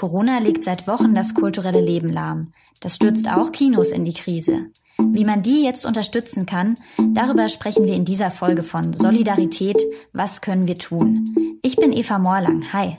Corona legt seit Wochen das kulturelle Leben lahm. Das stürzt auch Kinos in die Krise. Wie man die jetzt unterstützen kann, darüber sprechen wir in dieser Folge von Solidarität. Was können wir tun? Ich bin Eva Morlang. Hi.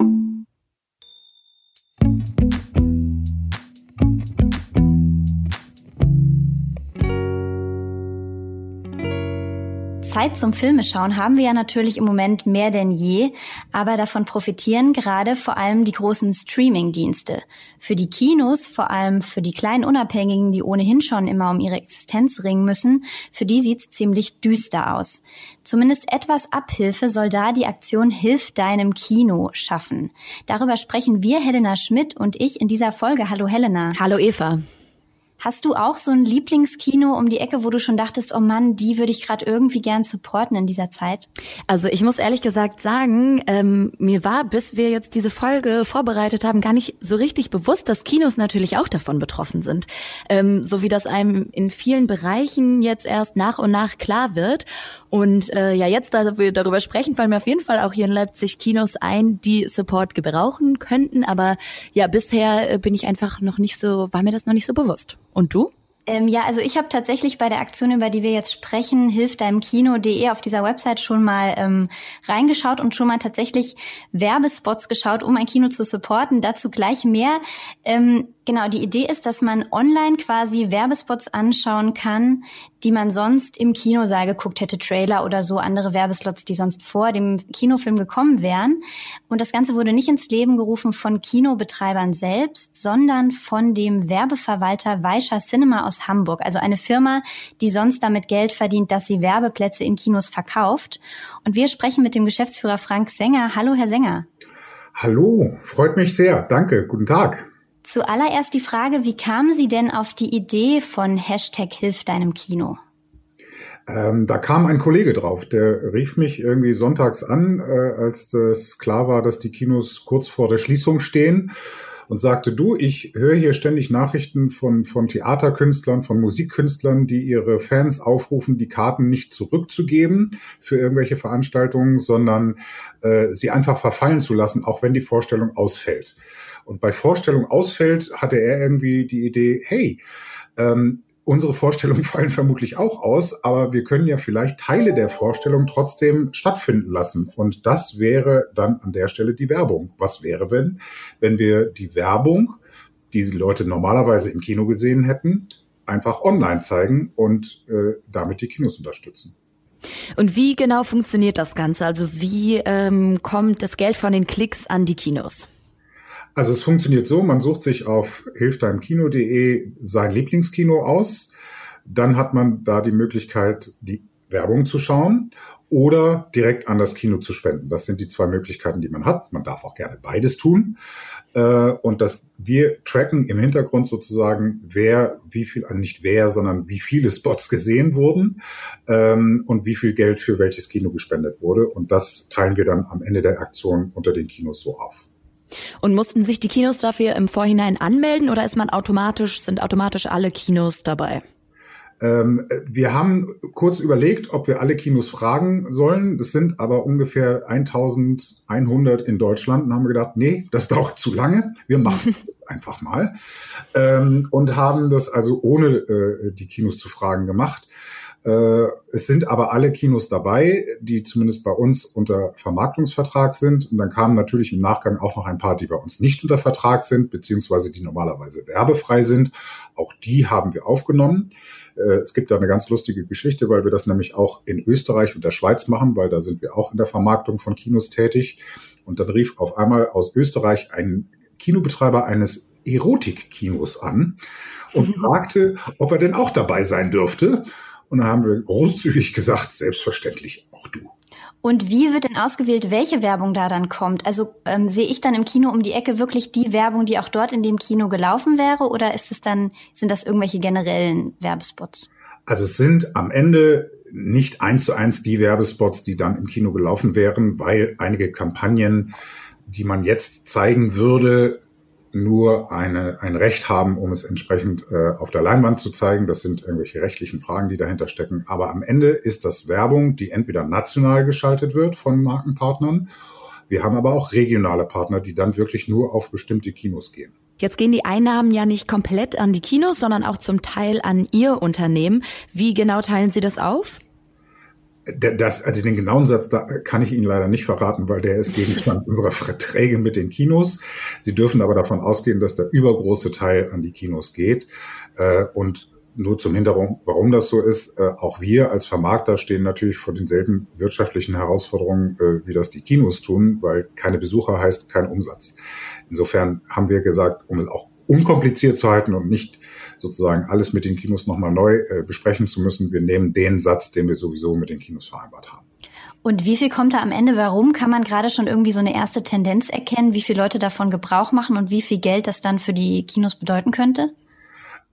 Zeit zum Filmeschauen haben wir ja natürlich im Moment mehr denn je, aber davon profitieren gerade vor allem die großen Streaming-Dienste. Für die Kinos, vor allem für die kleinen Unabhängigen, die ohnehin schon immer um ihre Existenz ringen müssen, für die sieht's ziemlich düster aus. Zumindest etwas Abhilfe soll da die Aktion Hilf deinem Kino schaffen. Darüber sprechen wir, Helena Schmidt und ich, in dieser Folge. Hallo Helena. Hallo Eva. Hast du auch so ein Lieblingskino um die Ecke, wo du schon dachtest, oh Mann, die würde ich gerade irgendwie gern supporten in dieser Zeit? Also ich muss ehrlich gesagt sagen, ähm, mir war, bis wir jetzt diese Folge vorbereitet haben, gar nicht so richtig bewusst, dass Kinos natürlich auch davon betroffen sind. Ähm, so wie das einem in vielen Bereichen jetzt erst nach und nach klar wird. Und äh, ja, jetzt, da wir darüber sprechen, fallen mir auf jeden Fall auch hier in Leipzig Kinos ein, die Support gebrauchen könnten. Aber ja, bisher äh, bin ich einfach noch nicht so, war mir das noch nicht so bewusst. Und du? Ähm, ja, also ich habe tatsächlich bei der Aktion, über die wir jetzt sprechen, hilft deinem Kino.de auf dieser Website schon mal ähm, reingeschaut und schon mal tatsächlich Werbespots geschaut, um ein Kino zu supporten. Dazu gleich mehr. Ähm, Genau, die Idee ist, dass man online quasi Werbespots anschauen kann, die man sonst im Kinosaal geguckt hätte, Trailer oder so andere Werbeslots, die sonst vor dem Kinofilm gekommen wären. Und das Ganze wurde nicht ins Leben gerufen von Kinobetreibern selbst, sondern von dem Werbeverwalter Weischer Cinema aus Hamburg, also eine Firma, die sonst damit Geld verdient, dass sie Werbeplätze in Kinos verkauft. Und wir sprechen mit dem Geschäftsführer Frank Sänger. Hallo, Herr Sänger. Hallo, freut mich sehr. Danke, guten Tag. Zuallererst die Frage, wie kamen Sie denn auf die Idee von Hashtag Hilf deinem Kino? Ähm, da kam ein Kollege drauf, der rief mich irgendwie sonntags an, äh, als das klar war, dass die Kinos kurz vor der Schließung stehen und sagte, du, ich höre hier ständig Nachrichten von, von Theaterkünstlern, von Musikkünstlern, die ihre Fans aufrufen, die Karten nicht zurückzugeben für irgendwelche Veranstaltungen, sondern äh, sie einfach verfallen zu lassen, auch wenn die Vorstellung ausfällt. Und bei Vorstellung ausfällt, hatte er irgendwie die Idee, hey, ähm, unsere Vorstellungen fallen vermutlich auch aus, aber wir können ja vielleicht Teile der Vorstellung trotzdem stattfinden lassen. Und das wäre dann an der Stelle die Werbung. Was wäre, wenn, wenn wir die Werbung, die die Leute normalerweise im Kino gesehen hätten, einfach online zeigen und äh, damit die Kinos unterstützen? Und wie genau funktioniert das Ganze? Also wie ähm, kommt das Geld von den Klicks an die Kinos? Also es funktioniert so, man sucht sich auf hilfdeinemkino.de sein Lieblingskino aus. Dann hat man da die Möglichkeit, die Werbung zu schauen oder direkt an das Kino zu spenden. Das sind die zwei Möglichkeiten, die man hat. Man darf auch gerne beides tun. Äh, und das, wir tracken im Hintergrund sozusagen, wer, wie viel, also nicht wer, sondern wie viele Spots gesehen wurden ähm, und wie viel Geld für welches Kino gespendet wurde. Und das teilen wir dann am Ende der Aktion unter den Kinos so auf. Und mussten sich die Kinos dafür im Vorhinein anmelden oder ist man automatisch, sind automatisch alle Kinos dabei? Ähm, wir haben kurz überlegt, ob wir alle Kinos fragen sollen. Es sind aber ungefähr 1100 in Deutschland und haben gedacht, nee, das dauert zu lange. Wir machen einfach mal. Ähm, und haben das also ohne äh, die Kinos zu fragen gemacht. Äh, es sind aber alle Kinos dabei, die zumindest bei uns unter Vermarktungsvertrag sind. Und dann kamen natürlich im Nachgang auch noch ein paar, die bei uns nicht unter Vertrag sind, beziehungsweise die normalerweise werbefrei sind. Auch die haben wir aufgenommen. Äh, es gibt da eine ganz lustige Geschichte, weil wir das nämlich auch in Österreich und der Schweiz machen, weil da sind wir auch in der Vermarktung von Kinos tätig. Und dann rief auf einmal aus Österreich ein Kinobetreiber eines Erotikkinos an und mhm. fragte, ob er denn auch dabei sein dürfte. Und dann haben wir großzügig gesagt, selbstverständlich auch du. Und wie wird denn ausgewählt, welche Werbung da dann kommt? Also ähm, sehe ich dann im Kino um die Ecke wirklich die Werbung, die auch dort in dem Kino gelaufen wäre, oder ist es dann sind das irgendwelche generellen Werbespots? Also es sind am Ende nicht eins zu eins die Werbespots, die dann im Kino gelaufen wären, weil einige Kampagnen, die man jetzt zeigen würde, nur eine, ein Recht haben, um es entsprechend äh, auf der Leinwand zu zeigen. Das sind irgendwelche rechtlichen Fragen, die dahinter stecken. Aber am Ende ist das Werbung, die entweder national geschaltet wird von Markenpartnern, Wir haben aber auch regionale Partner, die dann wirklich nur auf bestimmte Kinos gehen. Jetzt gehen die Einnahmen ja nicht komplett an die Kinos, sondern auch zum Teil an Ihr Unternehmen. Wie genau teilen Sie das auf? Das, also den genauen Satz da kann ich Ihnen leider nicht verraten, weil der ist Gegenstand unserer Verträge mit den Kinos. Sie dürfen aber davon ausgehen, dass der übergroße Teil an die Kinos geht. Äh, und nur zum Hintergrund, warum das so ist, äh, auch wir als Vermarkter stehen natürlich vor denselben wirtschaftlichen Herausforderungen, äh, wie das die Kinos tun, weil keine Besucher heißt kein Umsatz. Insofern haben wir gesagt, um es auch unkompliziert zu halten und nicht sozusagen alles mit den Kinos nochmal neu äh, besprechen zu müssen. Wir nehmen den Satz, den wir sowieso mit den Kinos vereinbart haben. Und wie viel kommt da am Ende? Warum kann man gerade schon irgendwie so eine erste Tendenz erkennen, wie viele Leute davon Gebrauch machen und wie viel Geld das dann für die Kinos bedeuten könnte?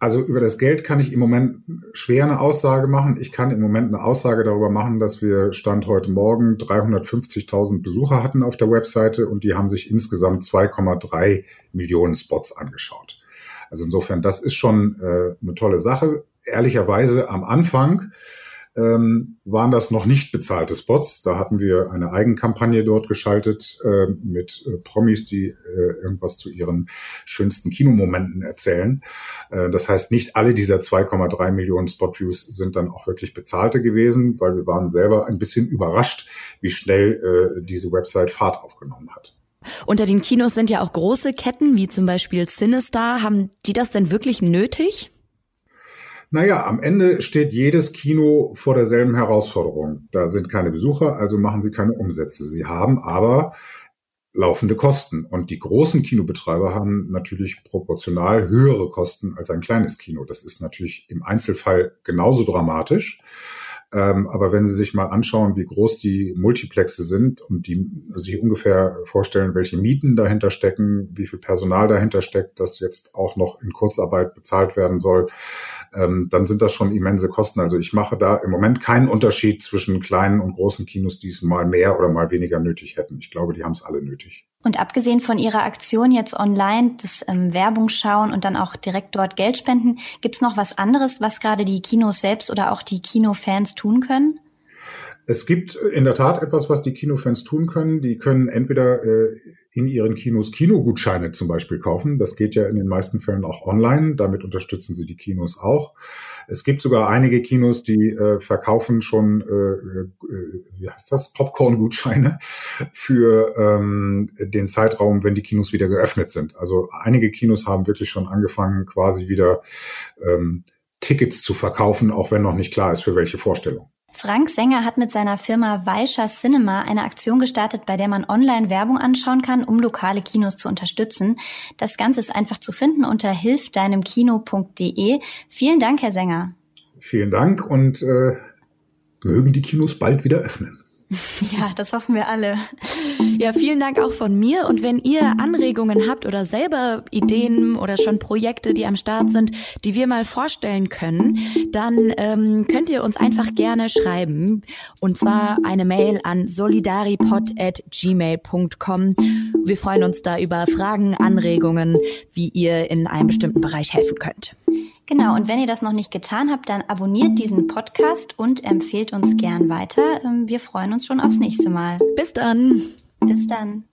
Also über das Geld kann ich im Moment schwer eine Aussage machen. Ich kann im Moment eine Aussage darüber machen, dass wir Stand heute Morgen 350.000 Besucher hatten auf der Webseite und die haben sich insgesamt 2,3 Millionen Spots angeschaut. Also insofern, das ist schon äh, eine tolle Sache. Ehrlicherweise am Anfang ähm, waren das noch nicht bezahlte Spots. Da hatten wir eine Eigenkampagne dort geschaltet äh, mit äh, Promis, die äh, irgendwas zu ihren schönsten Kinomomenten erzählen. Äh, das heißt, nicht alle dieser 2,3 Millionen Spotviews sind dann auch wirklich bezahlte gewesen, weil wir waren selber ein bisschen überrascht, wie schnell äh, diese Website Fahrt aufgenommen hat. Unter den Kinos sind ja auch große Ketten, wie zum Beispiel Sinister. Haben die das denn wirklich nötig? Naja, am Ende steht jedes Kino vor derselben Herausforderung. Da sind keine Besucher, also machen sie keine Umsätze. Sie haben aber laufende Kosten. Und die großen Kinobetreiber haben natürlich proportional höhere Kosten als ein kleines Kino. Das ist natürlich im Einzelfall genauso dramatisch. Ähm, aber wenn Sie sich mal anschauen, wie groß die Multiplexe sind und die sich ungefähr vorstellen, welche Mieten dahinter stecken, wie viel Personal dahinter steckt, das jetzt auch noch in Kurzarbeit bezahlt werden soll, ähm, dann sind das schon immense Kosten. Also ich mache da im Moment keinen Unterschied zwischen kleinen und großen Kinos, die es mal mehr oder mal weniger nötig hätten. Ich glaube, die haben es alle nötig. Und abgesehen von Ihrer Aktion jetzt online, das ähm, Werbung schauen und dann auch direkt dort Geld spenden, gibt's noch was anderes, was gerade die Kinos selbst oder auch die Kinofans tun können? Es gibt in der Tat etwas, was die Kinofans tun können. Die können entweder äh, in ihren Kinos Kinogutscheine zum Beispiel kaufen. Das geht ja in den meisten Fällen auch online. Damit unterstützen sie die Kinos auch. Es gibt sogar einige Kinos, die äh, verkaufen schon, äh, äh, wie heißt das, Popcorn-Gutscheine für ähm, den Zeitraum, wenn die Kinos wieder geöffnet sind. Also einige Kinos haben wirklich schon angefangen, quasi wieder ähm, Tickets zu verkaufen, auch wenn noch nicht klar ist, für welche Vorstellung. Frank Sänger hat mit seiner Firma Weischer Cinema eine Aktion gestartet, bei der man online Werbung anschauen kann, um lokale Kinos zu unterstützen. Das Ganze ist einfach zu finden unter hilfdeinemkino.de. Vielen Dank, Herr Sänger. Vielen Dank und äh, mögen die Kinos bald wieder öffnen. Ja, das hoffen wir alle. Ja, vielen Dank auch von mir. Und wenn ihr Anregungen habt oder selber Ideen oder schon Projekte, die am Start sind, die wir mal vorstellen können, dann ähm, könnt ihr uns einfach gerne schreiben. Und zwar eine Mail an solidaripod.gmail.com. Wir freuen uns da über Fragen, Anregungen, wie ihr in einem bestimmten Bereich helfen könnt. Genau, und wenn ihr das noch nicht getan habt, dann abonniert diesen Podcast und empfehlt uns gern weiter. Ähm, wir freuen uns schon aufs nächste Mal. Bis dann. Bis dann.